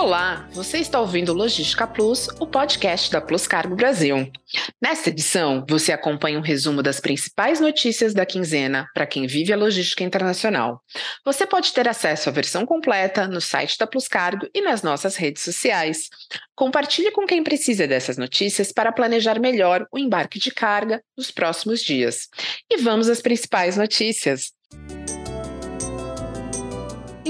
Olá, você está ouvindo Logística Plus, o podcast da Plus Cargo Brasil. Nesta edição, você acompanha um resumo das principais notícias da quinzena para quem vive a logística internacional. Você pode ter acesso à versão completa no site da Plus Cargo e nas nossas redes sociais. Compartilhe com quem precisa dessas notícias para planejar melhor o embarque de carga nos próximos dias. E vamos às principais notícias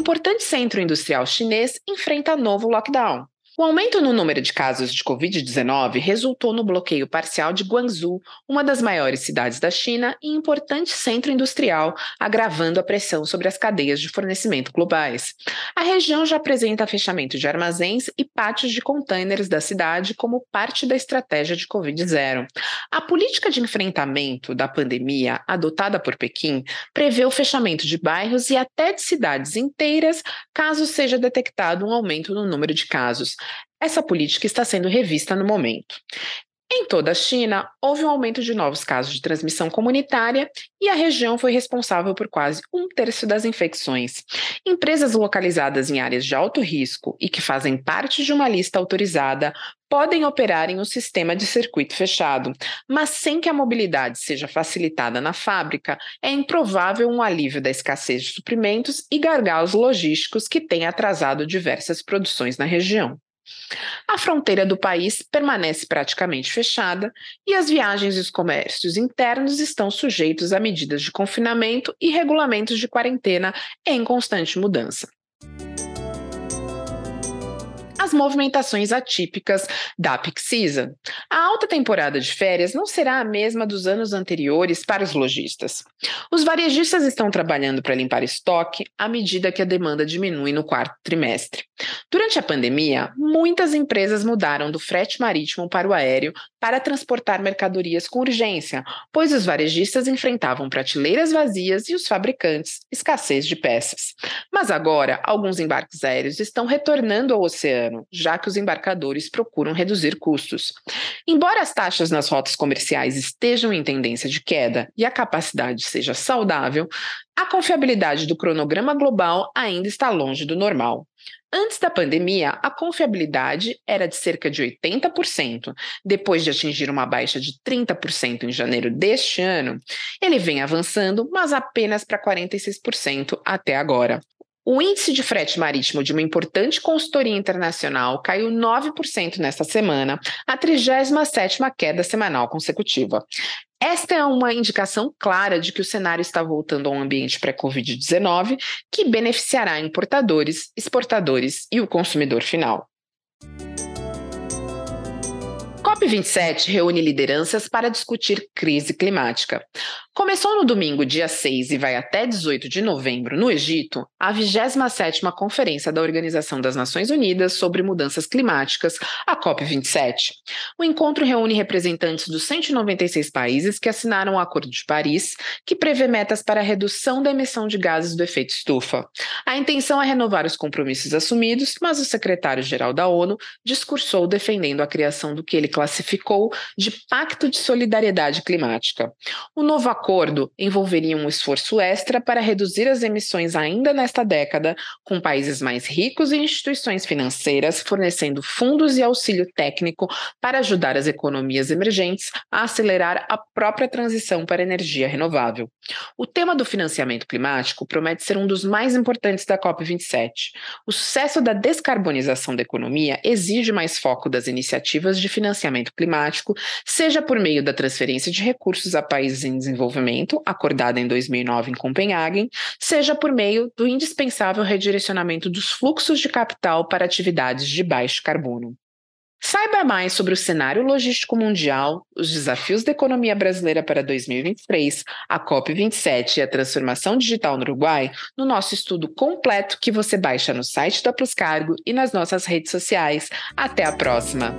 importante centro industrial chinês enfrenta novo lockdown. O aumento no número de casos de Covid-19 resultou no bloqueio parcial de Guangzhou, uma das maiores cidades da China e importante centro industrial, agravando a pressão sobre as cadeias de fornecimento globais. A região já apresenta fechamento de armazéns e pátios de containers da cidade como parte da estratégia de Covid-0. A política de enfrentamento da pandemia adotada por Pequim prevê o fechamento de bairros e até de cidades inteiras caso seja detectado um aumento no número de casos. Essa política está sendo revista no momento. Em toda a China, houve um aumento de novos casos de transmissão comunitária e a região foi responsável por quase um terço das infecções. Empresas localizadas em áreas de alto risco e que fazem parte de uma lista autorizada podem operar em um sistema de circuito fechado, mas sem que a mobilidade seja facilitada na fábrica, é improvável um alívio da escassez de suprimentos e gargalos logísticos que têm atrasado diversas produções na região. A fronteira do país permanece praticamente fechada e as viagens e os comércios internos estão sujeitos a medidas de confinamento e regulamentos de quarentena em constante mudança as movimentações atípicas da peak season. A alta temporada de férias não será a mesma dos anos anteriores para os lojistas. Os varejistas estão trabalhando para limpar estoque à medida que a demanda diminui no quarto trimestre. Durante a pandemia, muitas empresas mudaram do frete marítimo para o aéreo para transportar mercadorias com urgência, pois os varejistas enfrentavam prateleiras vazias e os fabricantes escassez de peças. Mas agora, alguns embarques aéreos estão retornando ao oceano já que os embarcadores procuram reduzir custos. Embora as taxas nas rotas comerciais estejam em tendência de queda e a capacidade seja saudável, a confiabilidade do cronograma global ainda está longe do normal. Antes da pandemia, a confiabilidade era de cerca de 80%. Depois de atingir uma baixa de 30% em janeiro deste ano, ele vem avançando, mas apenas para 46% até agora. O índice de frete marítimo de uma importante consultoria internacional caiu 9% nesta semana, a 37ª queda semanal consecutiva. Esta é uma indicação clara de que o cenário está voltando a um ambiente pré-Covid-19 que beneficiará importadores, exportadores e o consumidor final. COP27 reúne lideranças para discutir crise climática. Começou no domingo, dia 6, e vai até 18 de novembro, no Egito, a 27ª Conferência da Organização das Nações Unidas sobre Mudanças Climáticas, a COP27. O encontro reúne representantes dos 196 países que assinaram o Acordo de Paris, que prevê metas para a redução da emissão de gases do efeito estufa. A intenção é renovar os compromissos assumidos, mas o secretário-geral da ONU discursou defendendo a criação do que ele classificou de Pacto de Solidariedade Climática. O novo acordo envolveria um esforço extra para reduzir as emissões ainda nesta década, com países mais ricos e instituições financeiras fornecendo fundos e auxílio técnico para ajudar as economias emergentes a acelerar a própria transição para energia renovável. O tema do financiamento climático promete ser um dos mais importantes da COP27. O sucesso da descarbonização da economia exige mais foco das iniciativas de financiamento climático, seja por meio da transferência de recursos a países em desenvolvimento acordada em 2009 em Copenhague, seja por meio do indispensável redirecionamento dos fluxos de capital para atividades de baixo carbono. Saiba mais sobre o cenário logístico mundial, os desafios da economia brasileira para 2023, a COP27 e a transformação digital no Uruguai no nosso estudo completo que você baixa no site da Plus Cargo e nas nossas redes sociais. Até a próxima!